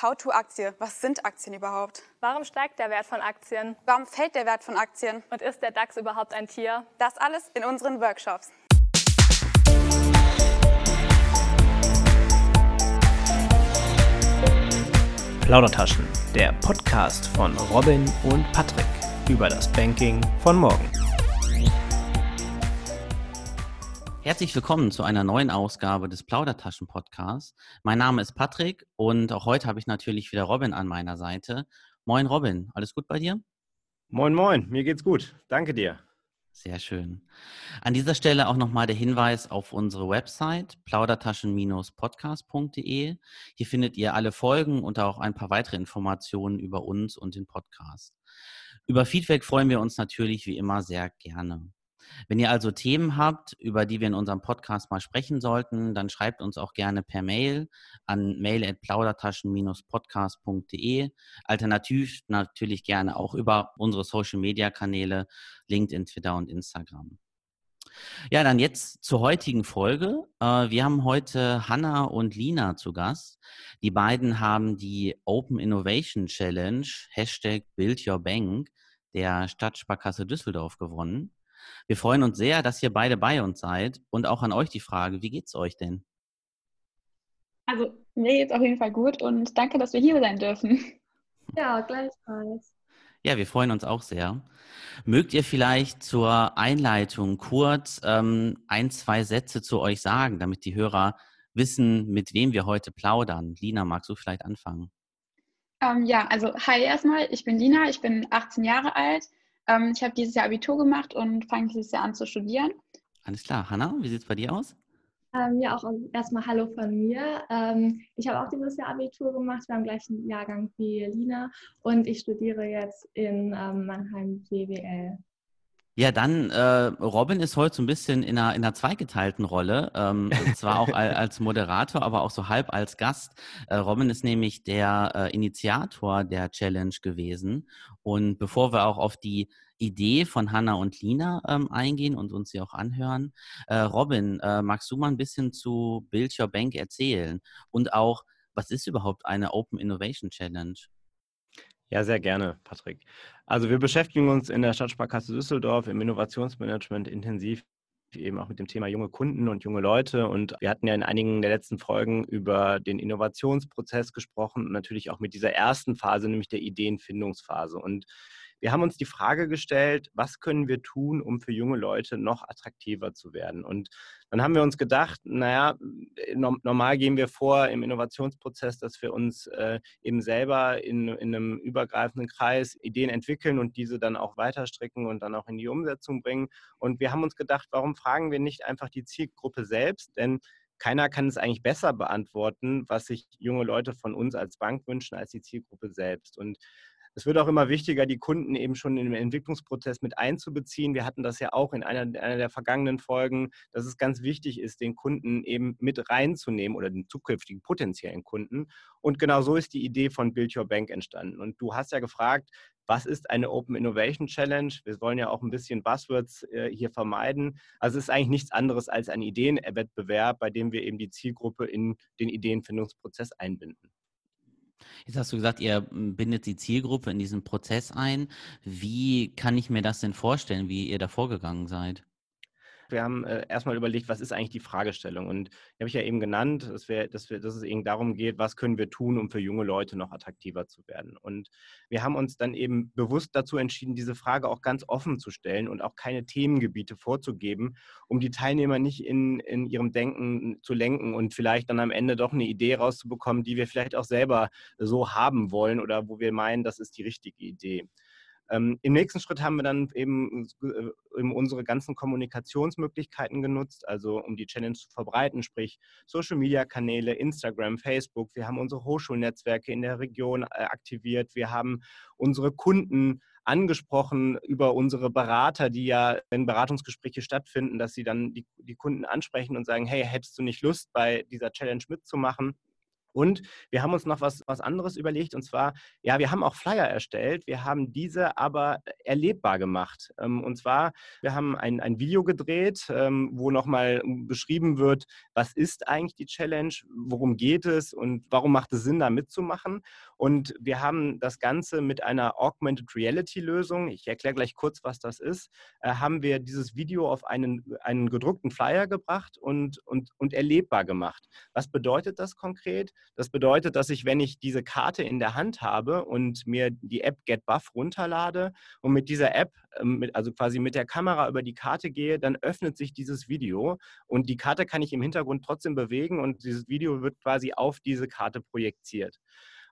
How-to-Aktie. Was sind Aktien überhaupt? Warum steigt der Wert von Aktien? Warum fällt der Wert von Aktien? Und ist der DAX überhaupt ein Tier? Das alles in unseren Workshops. Plaudertaschen, der Podcast von Robin und Patrick über das Banking von morgen. Herzlich willkommen zu einer neuen Ausgabe des Plaudertaschen-Podcasts. Mein Name ist Patrick und auch heute habe ich natürlich wieder Robin an meiner Seite. Moin Robin, alles gut bei dir? Moin, moin, mir geht's gut. Danke dir. Sehr schön. An dieser Stelle auch nochmal der Hinweis auf unsere Website plaudertaschen-podcast.de. Hier findet ihr alle Folgen und auch ein paar weitere Informationen über uns und den Podcast. Über Feedback freuen wir uns natürlich wie immer sehr gerne. Wenn ihr also Themen habt, über die wir in unserem Podcast mal sprechen sollten, dann schreibt uns auch gerne per Mail an mail@plaudertaschen-podcast.de. Alternativ natürlich gerne auch über unsere Social Media Kanäle LinkedIn, Twitter und Instagram. Ja, dann jetzt zur heutigen Folge. Äh, wir haben heute Hanna und Lina zu Gast. Die beiden haben die Open Innovation Challenge, Hashtag Build Your Bank, der Stadtsparkasse Düsseldorf gewonnen. Wir freuen uns sehr, dass ihr beide bei uns seid und auch an euch die Frage, wie geht's euch denn? Also mir geht's auf jeden Fall gut und danke, dass wir hier sein dürfen. Ja, gleichfalls. Ja, wir freuen uns auch sehr. Mögt ihr vielleicht zur Einleitung kurz ähm, ein, zwei Sätze zu euch sagen, damit die Hörer wissen, mit wem wir heute plaudern? Lina, magst du vielleicht anfangen? Ähm, ja, also hi erstmal, ich bin Lina, ich bin 18 Jahre alt, ähm, ich habe dieses Jahr Abitur gemacht und fange dieses Jahr an zu studieren. Alles klar. Hanna, wie sieht es bei dir aus? Ähm, ja, auch erstmal Hallo von mir. Ähm, ich habe auch dieses Jahr Abitur gemacht, wir haben gleichen Jahrgang wie Lina und ich studiere jetzt in ähm, Mannheim BWL. Ja, dann, äh, Robin ist heute so ein bisschen in einer, in einer zweigeteilten Rolle, ähm, zwar auch als Moderator, aber auch so halb als Gast. Äh, Robin ist nämlich der äh, Initiator der Challenge gewesen. Und bevor wir auch auf die Idee von Hanna und Lina ähm, eingehen und uns sie auch anhören, äh, Robin, äh, magst du mal ein bisschen zu Build Your Bank erzählen? Und auch, was ist überhaupt eine Open Innovation Challenge? Ja, sehr gerne, Patrick. Also wir beschäftigen uns in der Stadtsparkasse Düsseldorf im Innovationsmanagement intensiv eben auch mit dem Thema junge Kunden und junge Leute. Und wir hatten ja in einigen der letzten Folgen über den Innovationsprozess gesprochen und natürlich auch mit dieser ersten Phase, nämlich der Ideenfindungsphase. Und wir haben uns die Frage gestellt, was können wir tun, um für junge Leute noch attraktiver zu werden? Und dann haben wir uns gedacht, naja, normal gehen wir vor im Innovationsprozess, dass wir uns äh, eben selber in, in einem übergreifenden Kreis Ideen entwickeln und diese dann auch weiterstricken und dann auch in die Umsetzung bringen. Und wir haben uns gedacht, warum fragen wir nicht einfach die Zielgruppe selbst? Denn keiner kann es eigentlich besser beantworten, was sich junge Leute von uns als Bank wünschen, als die Zielgruppe selbst. Und es wird auch immer wichtiger, die Kunden eben schon in den Entwicklungsprozess mit einzubeziehen. Wir hatten das ja auch in einer, einer der vergangenen Folgen, dass es ganz wichtig ist, den Kunden eben mit reinzunehmen oder den zukünftigen potenziellen Kunden. Und genau so ist die Idee von Build Your Bank entstanden. Und du hast ja gefragt, was ist eine Open Innovation Challenge? Wir wollen ja auch ein bisschen Buzzwords äh, hier vermeiden. Also es ist eigentlich nichts anderes als ein Ideenwettbewerb, bei dem wir eben die Zielgruppe in den Ideenfindungsprozess einbinden. Jetzt hast du gesagt, ihr hm, bindet die Zielgruppe in diesen Prozess ein. Wie kann ich mir das denn vorstellen, wie ihr da vorgegangen seid? Wir haben äh, erstmal überlegt, was ist eigentlich die Fragestellung? Und die habe ich ja eben genannt, dass, wir, dass, wir, dass es eben darum geht, was können wir tun, um für junge Leute noch attraktiver zu werden. Und wir haben uns dann eben bewusst dazu entschieden, diese Frage auch ganz offen zu stellen und auch keine Themengebiete vorzugeben, um die Teilnehmer nicht in, in ihrem Denken zu lenken und vielleicht dann am Ende doch eine Idee rauszubekommen, die wir vielleicht auch selber so haben wollen oder wo wir meinen, das ist die richtige Idee. Ähm, Im nächsten Schritt haben wir dann eben, äh, eben unsere ganzen Kommunikationsmöglichkeiten genutzt, also um die Challenge zu verbreiten, sprich Social-Media-Kanäle, Instagram, Facebook. Wir haben unsere Hochschulnetzwerke in der Region äh, aktiviert. Wir haben unsere Kunden angesprochen über unsere Berater, die ja, wenn Beratungsgespräche stattfinden, dass sie dann die, die Kunden ansprechen und sagen, hey, hättest du nicht Lust, bei dieser Challenge mitzumachen? Und wir haben uns noch was, was anderes überlegt und zwar, ja, wir haben auch Flyer erstellt, wir haben diese aber erlebbar gemacht. Ähm, und zwar, wir haben ein, ein Video gedreht, ähm, wo nochmal beschrieben wird, was ist eigentlich die Challenge, worum geht es und warum macht es Sinn, da mitzumachen. Und wir haben das Ganze mit einer Augmented Reality Lösung, ich erkläre gleich kurz, was das ist, äh, haben wir dieses Video auf einen, einen gedruckten Flyer gebracht und, und, und erlebbar gemacht. Was bedeutet das konkret? Das bedeutet, dass ich, wenn ich diese Karte in der Hand habe und mir die App GetBuff runterlade und mit dieser App, ähm, also quasi mit der Kamera über die Karte gehe, dann öffnet sich dieses Video und die Karte kann ich im Hintergrund trotzdem bewegen und dieses Video wird quasi auf diese Karte projiziert.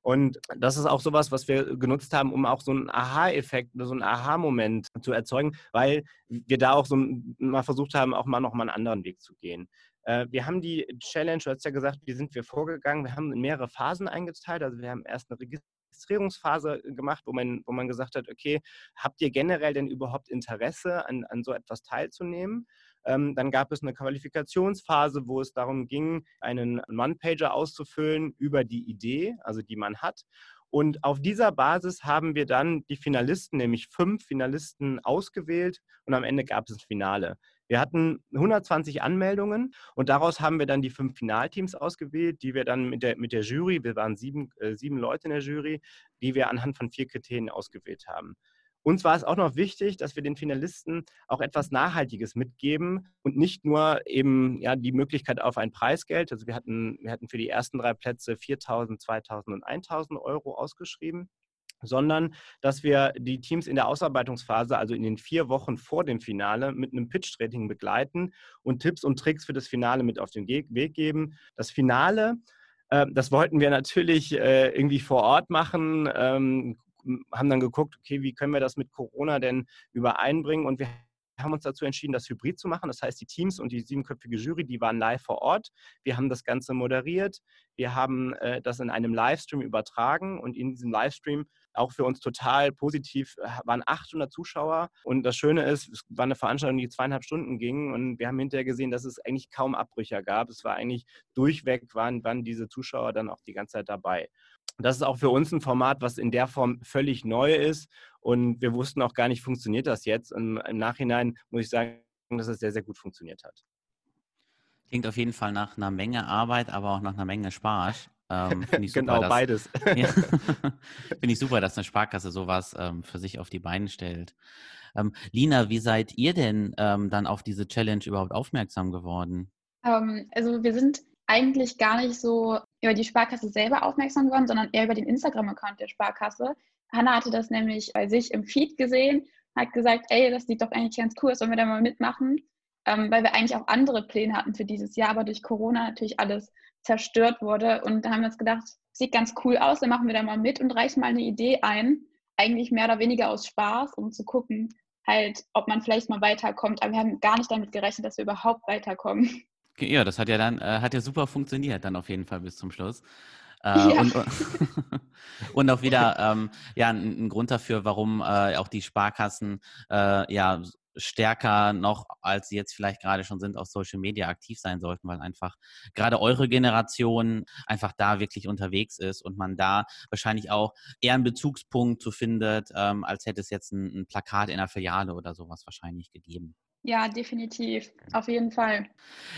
Und das ist auch sowas, was wir genutzt haben, um auch so einen Aha-Effekt, so einen Aha-Moment zu erzeugen, weil wir da auch so mal versucht haben, auch mal noch mal einen anderen Weg zu gehen. Äh, wir haben die Challenge, du hast ja gesagt, wie sind wir vorgegangen? Wir haben in mehrere Phasen eingeteilt. Also wir haben erst eine Registrierungsphase gemacht, wo man, wo man gesagt hat, okay, habt ihr generell denn überhaupt Interesse, an, an so etwas teilzunehmen? Ähm, dann gab es eine Qualifikationsphase, wo es darum ging, einen One-Pager auszufüllen über die Idee, also die man hat. Und auf dieser Basis haben wir dann die Finalisten, nämlich fünf Finalisten ausgewählt und am Ende gab es ein Finale. Wir hatten 120 Anmeldungen und daraus haben wir dann die fünf Finalteams ausgewählt, die wir dann mit der, mit der Jury, wir waren sieben, äh, sieben Leute in der Jury, die wir anhand von vier Kriterien ausgewählt haben. Uns war es auch noch wichtig, dass wir den Finalisten auch etwas Nachhaltiges mitgeben und nicht nur eben ja, die Möglichkeit auf ein Preisgeld. Also wir hatten, wir hatten für die ersten drei Plätze 4.000, 2.000 und 1.000 Euro ausgeschrieben sondern dass wir die Teams in der Ausarbeitungsphase, also in den vier Wochen vor dem Finale, mit einem Pitch-Rating begleiten und Tipps und Tricks für das Finale mit auf den Weg geben. Das Finale, äh, das wollten wir natürlich äh, irgendwie vor Ort machen, ähm, haben dann geguckt, okay, wie können wir das mit Corona denn übereinbringen und wir haben uns dazu entschieden, das hybrid zu machen. Das heißt, die Teams und die siebenköpfige Jury, die waren live vor Ort. Wir haben das Ganze moderiert. Wir haben äh, das in einem Livestream übertragen und in diesem Livestream auch für uns total positiv äh, waren 800 Zuschauer. Und das Schöne ist, es war eine Veranstaltung, die zweieinhalb Stunden ging und wir haben hinterher gesehen, dass es eigentlich kaum Abbrüche gab. Es war eigentlich durchweg, waren, waren diese Zuschauer dann auch die ganze Zeit dabei. Das ist auch für uns ein Format, was in der Form völlig neu ist. Und wir wussten auch gar nicht, funktioniert das jetzt. Und im Nachhinein muss ich sagen, dass es sehr, sehr gut funktioniert hat. Klingt auf jeden Fall nach einer Menge Arbeit, aber auch nach einer Menge Spaß. Ähm, ich super, genau, dass, beides. ja, Finde ich super, dass eine Sparkasse sowas ähm, für sich auf die Beine stellt. Ähm, Lina, wie seid ihr denn ähm, dann auf diese Challenge überhaupt aufmerksam geworden? Ähm, also wir sind eigentlich gar nicht so über die Sparkasse selber aufmerksam geworden, sondern eher über den Instagram-Account der Sparkasse. Hanna hatte das nämlich bei sich im Feed gesehen, hat gesagt, ey, das sieht doch eigentlich ganz cool, sollen wir da mal mitmachen? Ähm, weil wir eigentlich auch andere Pläne hatten für dieses Jahr, aber durch Corona natürlich alles zerstört wurde. Und da haben wir uns gedacht, sieht ganz cool aus, dann machen wir da mal mit und reichen mal eine Idee ein. Eigentlich mehr oder weniger aus Spaß, um zu gucken, halt, ob man vielleicht mal weiterkommt. Aber wir haben gar nicht damit gerechnet, dass wir überhaupt weiterkommen. Ja, das hat ja dann äh, hat ja super funktioniert, dann auf jeden Fall bis zum Schluss. Äh, ja. und, und, auch wieder ähm, ja, ein, ein, Grund dafür, warum äh, auch die Sparkassen äh, ja stärker noch, als sie jetzt vielleicht gerade schon sind, auf Social Media aktiv sein sollten, weil einfach gerade eure Generation einfach da wirklich unterwegs ist und man da wahrscheinlich auch eher einen Bezugspunkt zu findet, ähm, als hätte es jetzt ein, ein Plakat in einer Filiale oder sowas wahrscheinlich gegeben. Ja, definitiv. Auf jeden Fall.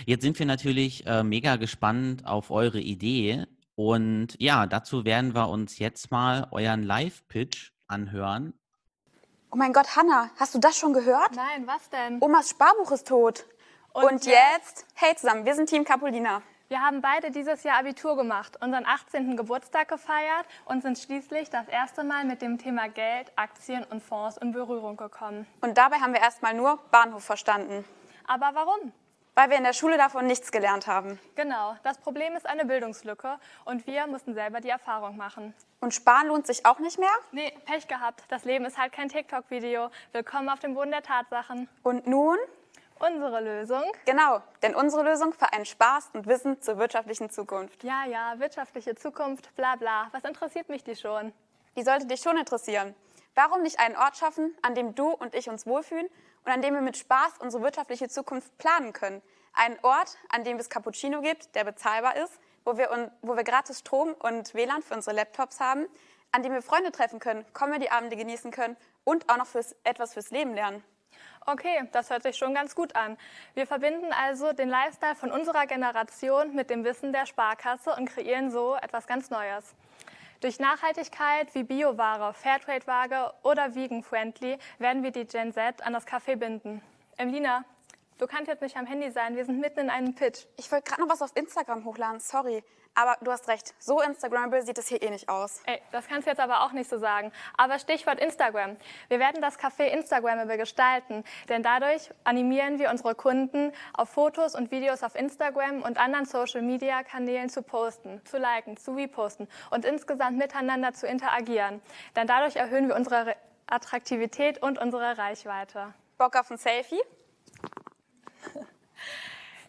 Jetzt sind wir natürlich äh, mega gespannt auf eure Idee. Und ja, dazu werden wir uns jetzt mal euren Live-Pitch anhören. Oh mein Gott, Hanna, hast du das schon gehört? Nein, was denn? Omas Sparbuch ist tot. Und, Und jetzt? Hey zusammen, wir sind Team Capolina. Wir haben beide dieses Jahr Abitur gemacht, unseren 18. Geburtstag gefeiert und sind schließlich das erste Mal mit dem Thema Geld, Aktien und Fonds in Berührung gekommen. Und dabei haben wir erstmal nur Bahnhof verstanden. Aber warum? Weil wir in der Schule davon nichts gelernt haben. Genau, das Problem ist eine Bildungslücke und wir mussten selber die Erfahrung machen. Und sparen lohnt sich auch nicht mehr? Nee, Pech gehabt. Das Leben ist halt kein TikTok-Video. Willkommen auf dem Boden der Tatsachen. Und nun? Unsere Lösung? Genau, denn unsere Lösung vereint Spaß und Wissen zur wirtschaftlichen Zukunft. Ja, ja, wirtschaftliche Zukunft, bla bla. Was interessiert mich die schon? Die sollte dich schon interessieren. Warum nicht einen Ort schaffen, an dem du und ich uns wohlfühlen und an dem wir mit Spaß unsere wirtschaftliche Zukunft planen können? Einen Ort, an dem es Cappuccino gibt, der bezahlbar ist, wo wir, wo wir gratis Strom und WLAN für unsere Laptops haben, an dem wir Freunde treffen können, Comedy-Abende genießen können und auch noch fürs, etwas fürs Leben lernen. Okay, das hört sich schon ganz gut an. Wir verbinden also den Lifestyle von unserer Generation mit dem Wissen der Sparkasse und kreieren so etwas ganz Neues. Durch Nachhaltigkeit wie Bioware, Fairtrade-Ware oder Vegan-Friendly werden wir die Gen Z an das Café binden. Emlina, du kannst jetzt nicht am Handy sein, wir sind mitten in einem Pitch. Ich wollte gerade noch was auf Instagram hochladen, sorry. Aber du hast recht, so Instagrammable sieht es hier eh nicht aus. Ey, das kannst du jetzt aber auch nicht so sagen. Aber Stichwort Instagram. Wir werden das Café Instagrammable gestalten, denn dadurch animieren wir unsere Kunden, auf Fotos und Videos auf Instagram und anderen Social-Media-Kanälen zu posten, zu liken, zu reposten und insgesamt miteinander zu interagieren. Denn dadurch erhöhen wir unsere Attraktivität und unsere Reichweite. Bock auf ein Selfie?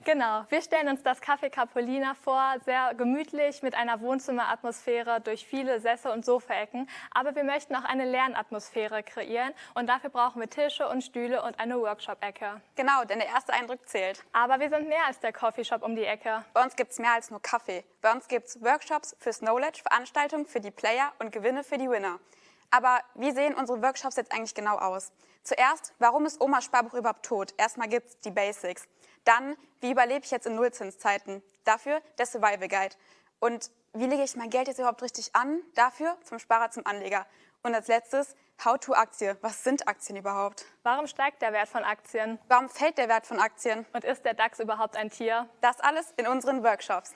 Genau, wir stellen uns das Café Capolina vor, sehr gemütlich mit einer Wohnzimmeratmosphäre durch viele Sessel und Sofaecken. Aber wir möchten auch eine Lernatmosphäre kreieren und dafür brauchen wir Tische und Stühle und eine Workshop-Ecke. Genau, denn der erste Eindruck zählt. Aber wir sind mehr als der Coffeeshop um die Ecke. Bei uns gibt es mehr als nur Kaffee. Bei uns gibt es Workshops fürs Knowledge, Veranstaltungen für die Player und Gewinne für die Winner. Aber wie sehen unsere Workshops jetzt eigentlich genau aus? Zuerst, warum ist Omas Sparbuch überhaupt tot? Erstmal gibt es die Basics. Dann, wie überlebe ich jetzt in Nullzinszeiten? Dafür der Survival Guide. Und wie lege ich mein Geld jetzt überhaupt richtig an? Dafür vom Sparer zum Anleger. Und als letztes, How-to-Aktie. Was sind Aktien überhaupt? Warum steigt der Wert von Aktien? Warum fällt der Wert von Aktien? Und ist der DAX überhaupt ein Tier? Das alles in unseren Workshops.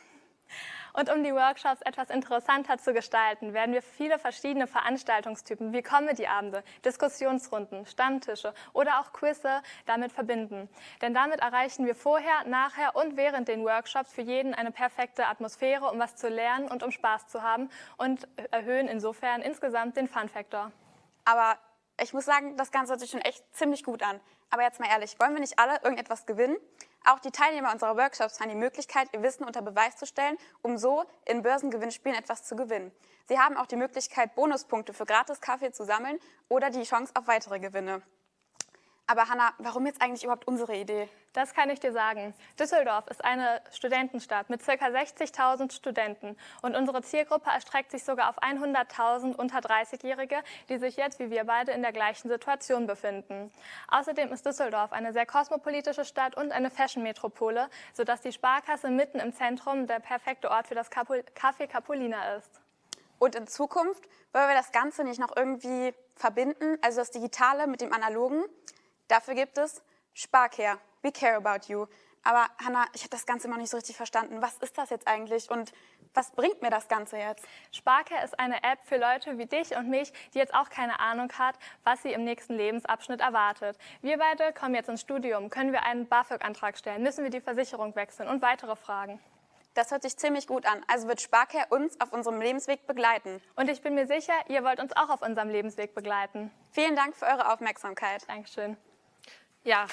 Und um die Workshops etwas interessanter zu gestalten, werden wir viele verschiedene Veranstaltungstypen wie Comedy-Abende, Diskussionsrunden, Stammtische oder auch Quizze damit verbinden. Denn damit erreichen wir vorher, nachher und während den Workshops für jeden eine perfekte Atmosphäre, um was zu lernen und um Spaß zu haben und erhöhen insofern insgesamt den Fun-Faktor. Aber ich muss sagen, das Ganze hört sich schon echt ziemlich gut an. Aber jetzt mal ehrlich, wollen wir nicht alle irgendetwas gewinnen? Auch die Teilnehmer unserer Workshops haben die Möglichkeit, ihr Wissen unter Beweis zu stellen, um so in Börsengewinnspielen etwas zu gewinnen. Sie haben auch die Möglichkeit, Bonuspunkte für Gratis-Kaffee zu sammeln oder die Chance auf weitere Gewinne. Aber Hanna, warum jetzt eigentlich überhaupt unsere Idee? Das kann ich dir sagen. Düsseldorf ist eine Studentenstadt mit ca. 60.000 Studenten und unsere Zielgruppe erstreckt sich sogar auf 100.000 unter 30-Jährige, die sich jetzt wie wir beide in der gleichen Situation befinden. Außerdem ist Düsseldorf eine sehr kosmopolitische Stadt und eine Fashion-Metropole, sodass die Sparkasse mitten im Zentrum der perfekte Ort für das Café Capolina ist. Und in Zukunft wollen wir das Ganze nicht noch irgendwie verbinden, also das Digitale mit dem Analogen. Dafür gibt es Sparcare. We care about you. Aber Hanna, ich habe das Ganze immer nicht so richtig verstanden. Was ist das jetzt eigentlich und was bringt mir das Ganze jetzt? Sparcare ist eine App für Leute wie dich und mich, die jetzt auch keine Ahnung hat, was sie im nächsten Lebensabschnitt erwartet. Wir beide kommen jetzt ins Studium. Können wir einen BAföG-Antrag stellen? Müssen wir die Versicherung wechseln? Und weitere Fragen. Das hört sich ziemlich gut an. Also wird Sparcare uns auf unserem Lebensweg begleiten. Und ich bin mir sicher, ihr wollt uns auch auf unserem Lebensweg begleiten. Vielen Dank für eure Aufmerksamkeit. Dankeschön. Ja.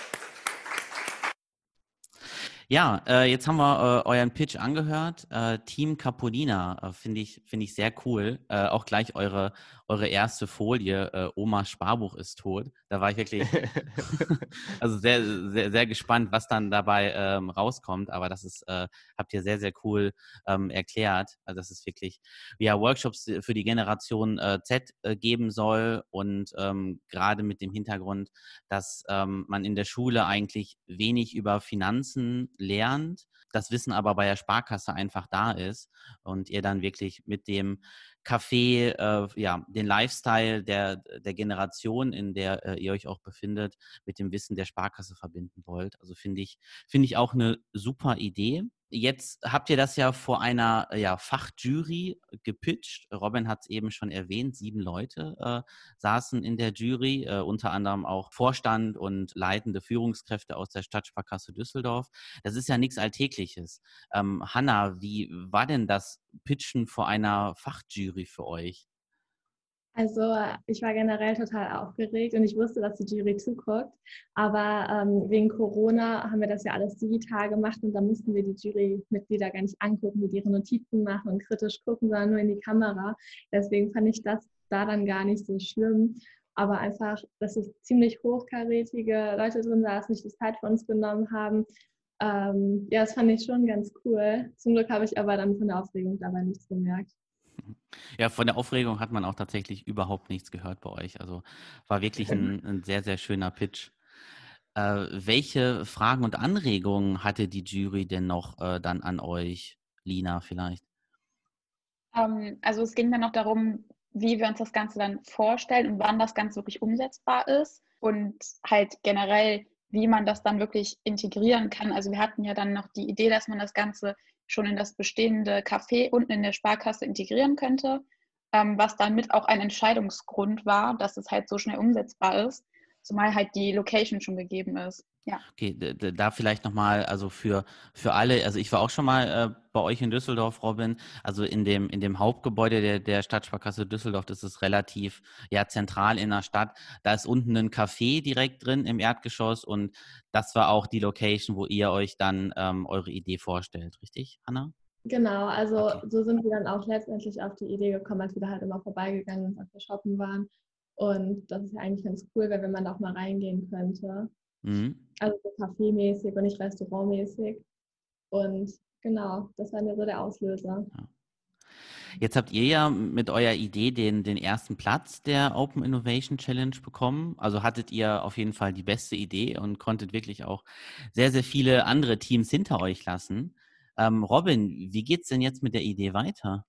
Ja, äh, jetzt haben wir äh, euren Pitch angehört. Äh, Team Capolina äh, finde ich, finde ich sehr cool. Äh, auch gleich eure, eure erste Folie, äh, Oma Sparbuch ist tot. Da war ich wirklich also sehr, sehr, sehr gespannt, was dann dabei ähm, rauskommt. Aber das ist, habt ihr sehr, sehr cool ähm, erklärt. Also das ist wirklich, ja, Workshops für die Generation Z geben soll und ähm, gerade mit dem Hintergrund, dass ähm, man in der Schule eigentlich wenig über Finanzen lernt, das Wissen aber bei der Sparkasse einfach da ist und ihr dann wirklich mit dem Café, äh, ja, den Lifestyle der, der Generation, in der äh, ihr euch auch befindet, mit dem Wissen der Sparkasse verbinden wollt. Also finde ich, finde ich auch eine super Idee. Jetzt habt ihr das ja vor einer ja, Fachjury gepitcht. Robin hat es eben schon erwähnt, sieben Leute äh, saßen in der Jury, äh, unter anderem auch Vorstand und leitende Führungskräfte aus der Stadtsparkasse Düsseldorf. Das ist ja nichts Alltägliches. Ähm, Hanna, wie war denn das Pitchen vor einer Fachjury für euch? Also ich war generell total aufgeregt und ich wusste, dass die Jury zuguckt. Aber ähm, wegen Corona haben wir das ja alles digital gemacht und da mussten wir die Jurymitglieder gar nicht angucken, mit ihre Notizen machen und kritisch gucken, sondern nur in die Kamera. Deswegen fand ich das da dann gar nicht so schlimm. Aber einfach, dass es ziemlich hochkarätige Leute drin saßen, sich die Zeit für uns genommen haben, Ähm, ja, das fand ich schon ganz cool. Zum Glück habe ich aber dann von der Aufregung dabei nichts gemerkt. Ja, von der Aufregung hat man auch tatsächlich überhaupt nichts gehört bei euch. Also war wirklich ein, ein sehr, sehr schöner Pitch. Äh, welche Fragen und Anregungen hatte die Jury denn noch äh, dann an euch, Lina vielleicht? Ähm, also es ging dann noch darum, wie wir uns das Ganze dann vorstellen und wann das Ganze wirklich umsetzbar ist und halt generell, wie man das dann wirklich integrieren kann. Also wir hatten ja dann noch die Idee, dass man das Ganze schon in das bestehende Café unten in der Sparkasse integrieren könnte, ähm, was dann mit auch ein Entscheidungsgrund war, dass es halt so schnell umsetzbar ist, zumal halt die Location schon gegeben ist. Ja. Okay, da vielleicht nochmal, also für, für alle, also ich war auch schon mal äh, bei euch in Düsseldorf, Robin, also in dem, in dem Hauptgebäude der, der Stadtsparkasse Düsseldorf, das ist relativ ja, zentral in der Stadt. Da ist unten ein Café direkt drin im Erdgeschoss und das war auch die Location, wo ihr euch dann ähm, eure Idee vorstellt, richtig, Hanna? Genau, also okay. so sind wir dann auch letztendlich auf die Idee gekommen, als wir da halt immer vorbeigegangen sind, als wir shoppen waren. Und das ist ja eigentlich ganz cool, wenn man da auch mal reingehen könnte. Mhm. Also so kaffeemäßig und nicht restaurantmäßig. Und genau, das war mir so der Auslöser. Ja. Jetzt habt ihr ja mit eurer Idee den, den ersten Platz der Open Innovation Challenge bekommen. Also hattet ihr auf jeden Fall die beste Idee und konntet wirklich auch sehr, sehr viele andere Teams hinter euch lassen. Ähm, Robin, wie geht es denn jetzt mit der Idee weiter?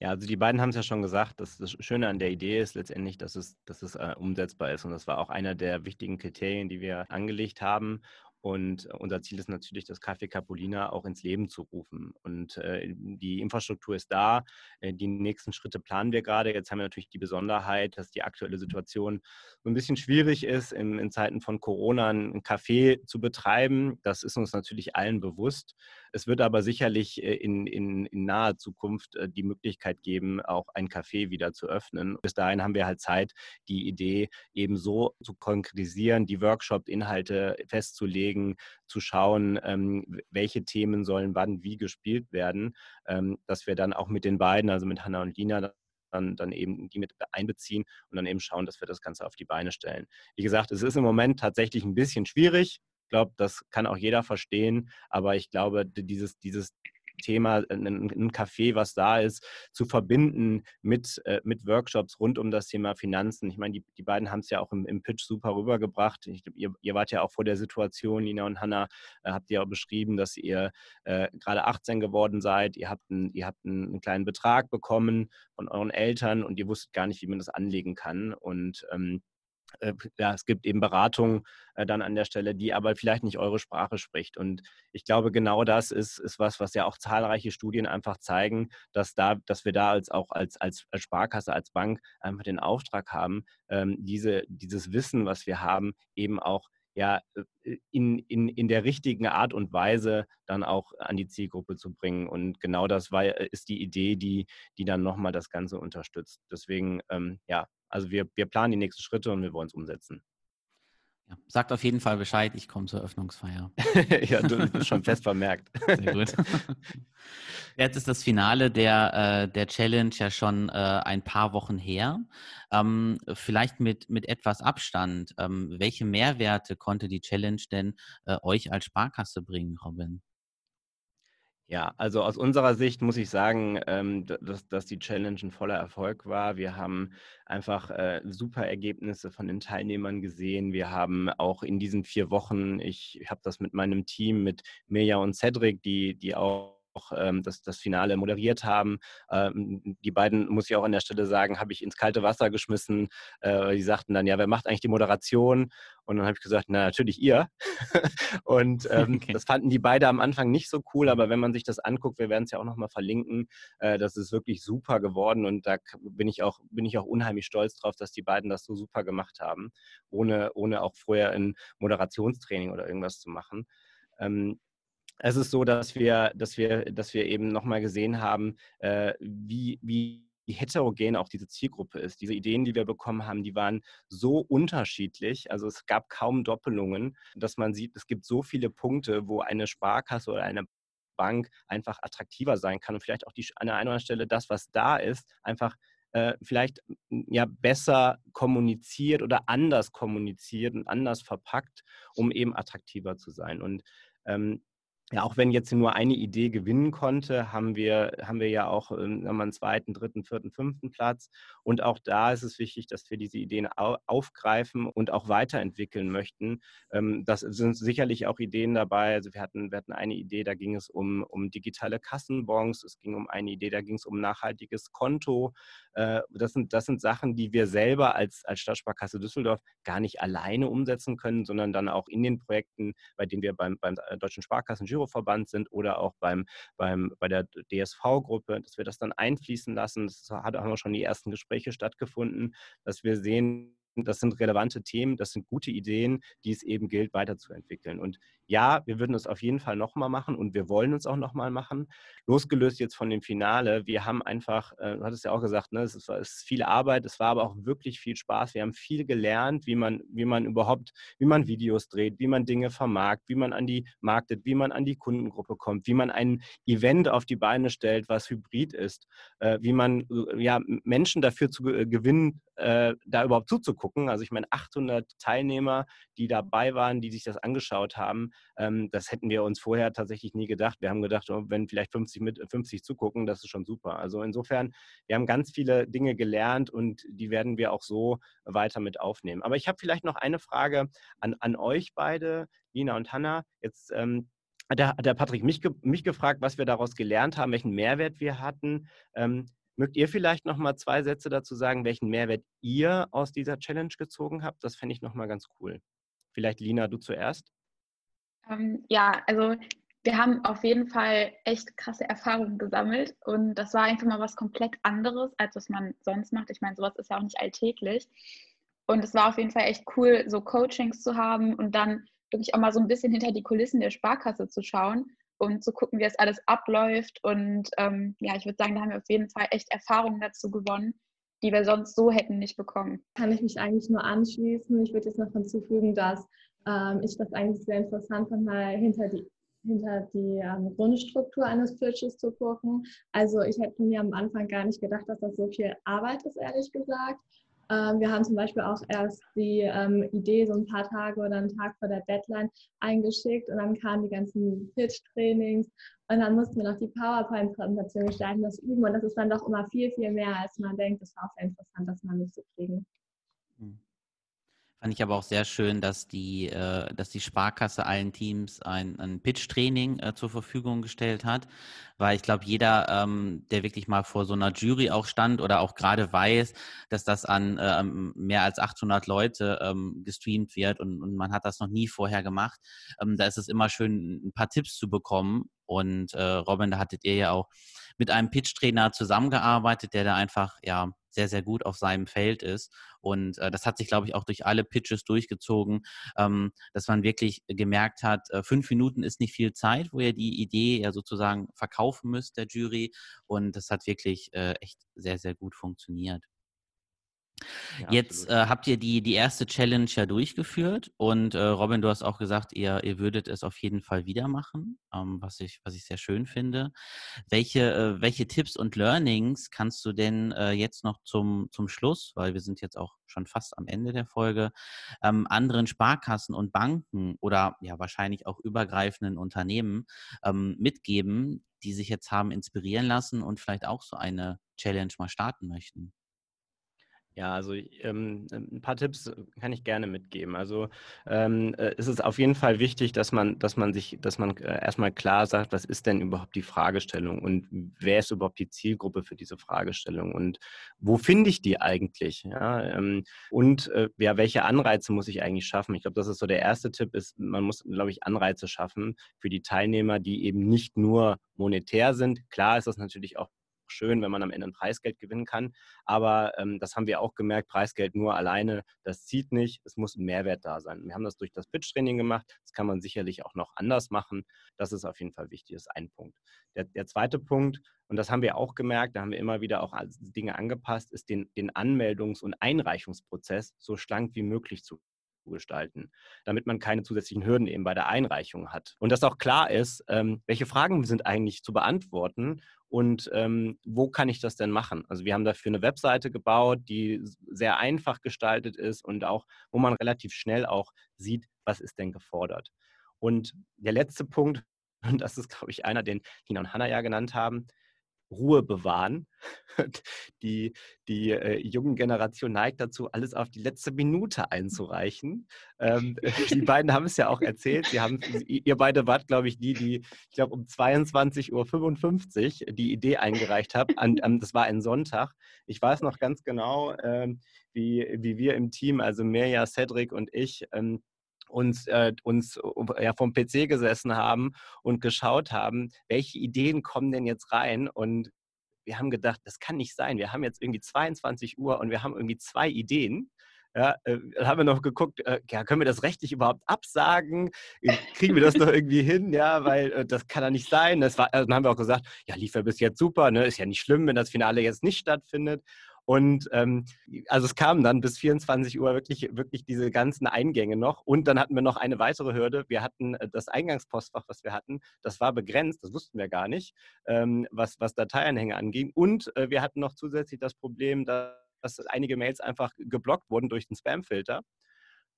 Ja, also die beiden haben es ja schon gesagt, dass das Schöne an der Idee ist letztendlich, dass es, dass es äh, umsetzbar ist. Und das war auch einer der wichtigen Kriterien, die wir angelegt haben. Und unser Ziel ist natürlich, das Café Capolina auch ins Leben zu rufen. Und äh, die Infrastruktur ist da. Äh, die nächsten Schritte planen wir gerade. Jetzt haben wir natürlich die Besonderheit, dass die aktuelle Situation so ein bisschen schwierig ist, in, in Zeiten von Corona ein Café zu betreiben. Das ist uns natürlich allen bewusst. Es wird aber sicherlich äh, in, in, in naher Zukunft äh, die Möglichkeit geben, auch ein Café wieder zu öffnen. Bis dahin haben wir halt Zeit, die Idee eben so zu konkretisieren, die Workshop-Inhalte festzulegen, zu schauen, ähm, welche Themen sollen wann wie gespielt werden, ähm, dass wir dann auch mit den beiden, also mit Hanna und Lina, dann, dann eben die mit einbeziehen und dann eben schauen, dass wir das Ganze auf die Beine stellen. Wie gesagt, es ist im Moment tatsächlich ein bisschen schwierig glaube, das kann auch jeder verstehen. Aber ich glaube, dieses, dieses Thema, ein, ein Café, was da ist, zu verbinden mit, äh, mit Workshops rund um das Thema Finanzen. Ich meine, die, die beiden haben es ja auch im, im, Pitch super rübergebracht. Ich, ihr, ihr, wart ja auch vor der Situation, Lina und Hanna, äh, habt ihr auch beschrieben, dass ihr äh, gerade 18 geworden seid. Ihr habt, ein, ihr habt einen, einen, kleinen Betrag bekommen von euren Eltern und ihr wusstet gar nicht, wie man das anlegen kann. Und ähm, äh, ja, es gibt eben Beratung äh, dann an der Stelle, die aber vielleicht nicht eure Sprache spricht. Und ich glaube, genau das ist, ist was, was ja auch zahlreiche Studien einfach zeigen, dass da, dass wir da als auch als, als, Sparkasse, als Bank einfach den Auftrag haben, ähm, diese, dieses Wissen, was wir haben, eben auch ja, äh, in, in, in der richtigen Art und Weise dann auch an die Zielgruppe zu bringen. Und genau das war, ist die Idee, die, die dann nochmal das Ganze unterstützt. Deswegen, ähm, ja, also wir, wir planen die nächsten Schritte und wir wollen es umsetzen. Ja, sagt auf jeden Fall Bescheid, ich komme zur Öffnungsfeier. ja, du bist schon fest vermerkt. Sehr gut. Jetzt ist das Finale der, äh, der Challenge ja schon äh, ein paar Wochen her. Ähm, vielleicht mit, mit etwas Abstand. Ähm, welche Mehrwerte konnte die Challenge denn äh, euch als Sparkasse bringen, Robin? Ja, also aus unserer Sicht muss ich sagen, ähm, dass, dass die Challenge ein voller Erfolg war. Wir haben einfach äh, super Ergebnisse von den Teilnehmern gesehen. Wir haben auch in diesen vier Wochen, ich habe das mit meinem Team, mit Mirja und Cedric, die, die auch ähm, das, das Finale moderiert haben. Ähm, die beiden, muss ich auch an der Stelle sagen, habe ich ins kalte Wasser geschmissen. Äh, die sagten dann, ja, wer macht eigentlich die Moderation? Und dann habe ich gesagt, na, natürlich ihr. und ähm, okay. das fanden die beide am Anfang nicht so cool, aber wenn man sich das anguckt, wir werden es ja auch nochmal verlinken, äh, das ist wirklich super geworden und da bin ich auch, bin ich auch unheimlich stolz drauf, dass die beiden das so super gemacht haben, ohne, ohne auch vorher ein Moderationstraining oder irgendwas zu machen. Ähm, es ist so, dass wir, dass wir, dass wir eben nochmal gesehen haben, äh, wie, wie heterogen auch diese Zielgruppe ist. Diese Ideen, die wir bekommen haben, die waren so unterschiedlich. Also es gab kaum Doppelungen, dass man sieht, es gibt so viele Punkte, wo eine Sparkasse oder eine Bank einfach attraktiver sein kann und vielleicht auch die, an der einen oder anderen Stelle das, was da ist, einfach äh, vielleicht ja besser kommuniziert oder anders kommuniziert und anders verpackt, um eben attraktiver zu sein. Und ähm, ja, auch wenn jetzt nur eine Idee gewinnen konnte, haben wir, haben wir ja auch ähm, einen zweiten, dritten, vierten, fünften Platz. Und auch da ist es wichtig, dass wir diese Ideen aufgreifen und auch weiterentwickeln möchten. Ähm, das sind sicherlich auch Ideen dabei. Also wir hatten, wir hatten eine Idee, da ging es um, um digitale Kassenbons. Es ging um eine Idee, da ging es um nachhaltiges Konto. Äh, das, sind, das sind Sachen, die wir selber als, als Stadtsparkasse Düsseldorf gar nicht alleine umsetzen können, sondern dann auch in den Projekten, bei denen wir beim, beim äh, Deutschen Sparkassen Giroverband sind oder auch beim, beim, bei der DSV-Gruppe, dass wir das dann einfließen lassen. Das haben wir schon die ersten Gespräche stattgefunden, dass wir sehen, das sind relevante Themen, das sind gute Ideen, die es eben gilt weiterzuentwickeln. Und ja, wir würden es auf jeden Fall nochmal machen und wir wollen es auch nochmal machen. Losgelöst jetzt von dem Finale, wir haben einfach, äh, du hattest ja auch gesagt, ne, es, ist, es ist viel Arbeit, es war aber auch wirklich viel Spaß. Wir haben viel gelernt, wie man, wie man überhaupt, wie man Videos dreht, wie man Dinge vermarkt, wie man an die marktet, wie man an die Kundengruppe kommt, wie man ein Event auf die Beine stellt, was hybrid ist, äh, wie man äh, ja, Menschen dafür zu gewinnen, da überhaupt zuzugucken. Also ich meine, 800 Teilnehmer, die dabei waren, die sich das angeschaut haben, ähm, das hätten wir uns vorher tatsächlich nie gedacht. Wir haben gedacht, oh, wenn vielleicht 50 mit 50 zugucken, das ist schon super. Also insofern, wir haben ganz viele Dinge gelernt und die werden wir auch so weiter mit aufnehmen. Aber ich habe vielleicht noch eine Frage an, an euch beide, Lina und Hanna. Jetzt ähm, hat der, hat der Patrick mich, mich gefragt, was wir daraus gelernt haben, welchen Mehrwert wir hatten. Ähm, Mögt ihr vielleicht noch mal zwei Sätze dazu sagen, welchen Mehrwert ihr aus dieser Challenge gezogen habt? Das fände ich noch mal ganz cool. Vielleicht Lina, du zuerst. Ähm, ja, also wir haben auf jeden Fall echt krasse Erfahrungen gesammelt und das war einfach mal was komplett anderes, als was man sonst macht. Ich meine, sowas ist ja auch nicht alltäglich. Und es war auf jeden Fall echt cool, so Coachings zu haben und dann wirklich auch mal so ein bisschen hinter die Kulissen der Sparkasse zu schauen und zu gucken, wie es alles abläuft. Und ähm, ja, ich würde sagen, da haben wir auf jeden Fall echt Erfahrungen dazu gewonnen, die wir sonst so hätten nicht bekommen. Kann ich mich eigentlich nur anschließen. Ich würde jetzt noch hinzufügen, dass ähm, ich das eigentlich sehr interessant fand, mal hinter die hinter die ähm, Grundstruktur eines Pitches zu gucken. Also ich hätte mir am Anfang gar nicht gedacht, dass das so viel Arbeit ist, ehrlich gesagt. Ähm, wir haben zum Beispiel auch erst die ähm, Idee so ein paar Tage oder einen Tag vor der Deadline eingeschickt und dann kamen die ganzen Pitch-Trainings und dann mussten wir noch die PowerPoint-Präsentation gestalten, das üben und das ist dann doch immer viel, viel mehr, als man denkt. Das war auch sehr interessant, das mal nicht zu kriegen. Mhm. Fand ich aber auch sehr schön, dass die, äh, dass die Sparkasse allen Teams ein, ein Pitch-Training äh, zur Verfügung gestellt hat, weil ich glaube, jeder, ähm, der wirklich mal vor so einer Jury auch stand oder auch gerade weiß, dass das an äh, mehr als 800 Leute ähm, gestreamt wird und, und man hat das noch nie vorher gemacht, ähm, da ist es immer schön, ein paar Tipps zu bekommen. Und äh, Robin, da hattet ihr ja auch mit einem Pitch-Trainer zusammengearbeitet, der da einfach ja sehr, sehr gut auf seinem Feld ist. Und äh, das hat sich, glaube ich, auch durch alle Pitches durchgezogen, ähm, dass man wirklich gemerkt hat, äh, fünf Minuten ist nicht viel Zeit, wo ihr die Idee ja sozusagen verkaufen müsst, der Jury. Und das hat wirklich äh, echt sehr, sehr gut funktioniert. Ja, Jetzt äh, habt ihr die, die erste Challenge ja durchgeführt und äh, Robin, du hast auch gesagt, ihr, ihr würdet es auf jeden Fall wieder machen, ähm, was, ich, was ich sehr schön finde. Welche, äh, welche Tipps und Learnings kannst du denn äh, jetzt noch zum, zum Schluss, weil wir sind jetzt auch schon fast am Ende der Folge, ähm, anderen Sparkassen und Banken oder ja wahrscheinlich auch übergreifenden Unternehmen ähm, mitgeben, die sich jetzt haben inspirieren lassen und vielleicht auch so eine Challenge mal starten möchten? Ja, also ähm, ein paar Tipps kann ich gerne mitgeben. Also ähm, äh, es ist auf jeden Fall wichtig, dass man, dass man sich, dass man äh, erstmal klar sagt, was ist denn überhaupt die Fragestellung und wer ist überhaupt die Zielgruppe für diese Fragestellung und wo finde ich die eigentlich? Ja, ähm, und äh, ja, welche Anreize muss ich eigentlich schaffen? Ich glaube, das ist so der erste Tipp, ist, man muss, glaube ich, Anreize schaffen für die Teilnehmer, die eben nicht nur monetär sind. Klar ist das natürlich auch schön, wenn man am Ende ein Preisgeld gewinnen kann. Aber ähm, das haben wir auch gemerkt, Preisgeld nur alleine, das zieht nicht. Es muss ein Mehrwert da sein. Wir haben das durch das Pitch-Training gemacht. Das kann man sicherlich auch noch anders machen. Das ist auf jeden Fall wichtig, das ist ein Punkt. Der, der zweite Punkt, und das haben wir auch gemerkt, da haben wir immer wieder auch Dinge angepasst, ist den, den Anmeldungs- und Einreichungsprozess so schlank wie möglich zu gestalten, damit man keine zusätzlichen Hürden eben bei der Einreichung hat. Und dass auch klar ist, ähm, welche Fragen sind eigentlich zu beantworten und ähm, wo kann ich das denn machen? Also wir haben dafür eine Webseite gebaut, die sehr einfach gestaltet ist und auch, wo man relativ schnell auch sieht, was ist denn gefordert. Und der letzte Punkt, und das ist, glaube ich, einer, den Tina und Hanna ja genannt haben, Ruhe bewahren. Die, die äh, jungen Generation neigt dazu, alles auf die letzte Minute einzureichen. Ähm, die beiden haben es ja auch erzählt. Sie haben, ihr beide wart, glaube ich, die, die, ich glaube, um 22.55 Uhr die Idee eingereicht haben. An, an, das war ein Sonntag. Ich weiß noch ganz genau, ähm, wie, wie wir im Team, also Mirja, Cedric und ich, ähm, uns, äh, uns ja, vom PC gesessen haben und geschaut haben, welche Ideen kommen denn jetzt rein und wir haben gedacht, das kann nicht sein. Wir haben jetzt irgendwie 22 Uhr und wir haben irgendwie zwei Ideen. Ja, äh, dann haben wir noch geguckt, äh, ja, können wir das rechtlich überhaupt absagen? Äh, kriegen wir das noch irgendwie hin? Ja, weil äh, das kann ja nicht sein. Das war, dann haben wir auch gesagt, ja, lief ja bis jetzt super, ne? ist ja nicht schlimm, wenn das Finale jetzt nicht stattfindet. Und ähm, also es kamen dann bis 24 Uhr wirklich, wirklich diese ganzen Eingänge noch. Und dann hatten wir noch eine weitere Hürde. Wir hatten äh, das Eingangspostfach, was wir hatten, das war begrenzt, das wussten wir gar nicht, ähm, was, was Dateianhänge anging. Und äh, wir hatten noch zusätzlich das Problem, dass einige Mails einfach geblockt wurden durch den Spamfilter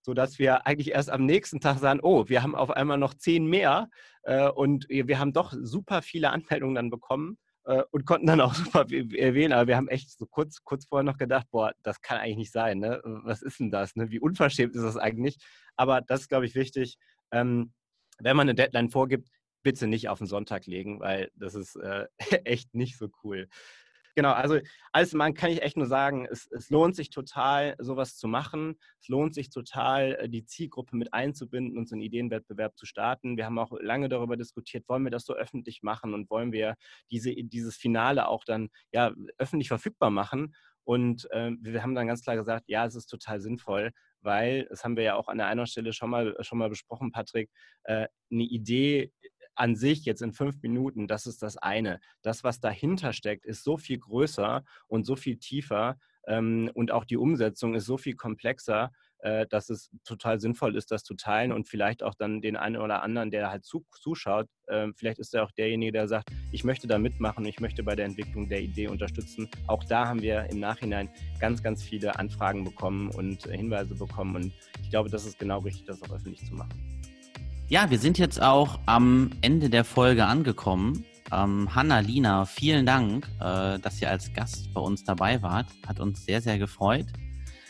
sodass wir eigentlich erst am nächsten Tag sagen, oh, wir haben auf einmal noch zehn mehr äh, und wir haben doch super viele Anmeldungen dann bekommen äh, und konnten dann auch super wählen. Aber wir haben echt so kurz, kurz vorher noch gedacht, boah, das kann eigentlich nicht sein. Ne? Was ist denn das? Ne? Wie unverschämt ist das eigentlich? Aber das ist, glaube ich, wichtig. Ähm, wenn man eine Deadline vorgibt, bitte nicht auf den Sonntag legen, weil das ist äh, echt nicht so cool. Genau, also als Mann kann ich echt nur sagen, es, es, lohnt sich total, sowas zu machen. Es lohnt sich total, äh, die Zielgruppe mit einzubinden und so einen Ideenwettbewerb zu starten. Wir haben auch lange darüber diskutiert, wollen wir das so öffentlich machen und wollen wir diese, dieses Finale auch dann ja, öffentlich verfügbar machen. Und äh, wir haben dann ganz klar gesagt, ja, es ist total sinnvoll, weil, das haben wir ja auch an der einen Stelle schon mal, schon mal besprochen, Patrick, äh, eine Idee an sich jetzt in fünf Minuten, das ist das eine. Das, was dahinter steckt, ist so viel größer und so viel tiefer ähm, und auch die Umsetzung ist so viel komplexer, äh, dass es total sinnvoll ist, das zu teilen und vielleicht auch dann den einen oder anderen, der halt zu, zuschaut, äh, vielleicht ist er auch derjenige, der sagt, ich möchte da mitmachen, ich möchte bei der Entwicklung der Idee unterstützen. Auch da haben wir im Nachhinein ganz, ganz viele Anfragen bekommen und Hinweise bekommen und ich glaube, das ist genau richtig, das auch öffentlich zu machen. Ja, wir sind jetzt auch am Ende der Folge angekommen. Ähm, Hanna, Lina, vielen Dank, äh, dass ihr als Gast bei uns dabei wart. Hat uns sehr, sehr gefreut.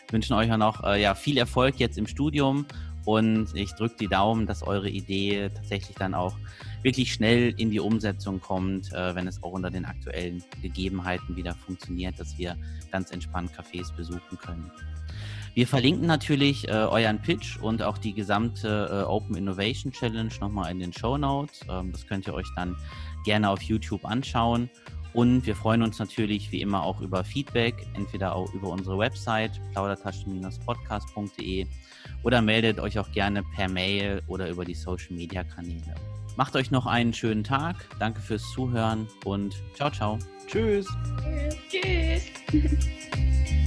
Wir wünschen euch auch noch äh, ja, viel Erfolg jetzt im Studium und ich drücke die Daumen, dass eure Idee tatsächlich dann auch wirklich schnell in die Umsetzung kommt, äh, wenn es auch unter den aktuellen Gegebenheiten wieder funktioniert, dass wir ganz entspannt Cafés besuchen können. Wir verlinken natürlich äh, euren Pitch und auch die gesamte äh, Open Innovation Challenge nochmal in den Show Notes. Ähm, das könnt ihr euch dann gerne auf YouTube anschauen. Und wir freuen uns natürlich wie immer auch über Feedback, entweder auch über unsere Website plaudertaschen-podcast.de oder meldet euch auch gerne per Mail oder über die Social Media Kanäle. Macht euch noch einen schönen Tag. Danke fürs Zuhören und ciao, ciao. Tschüss. Tschüss.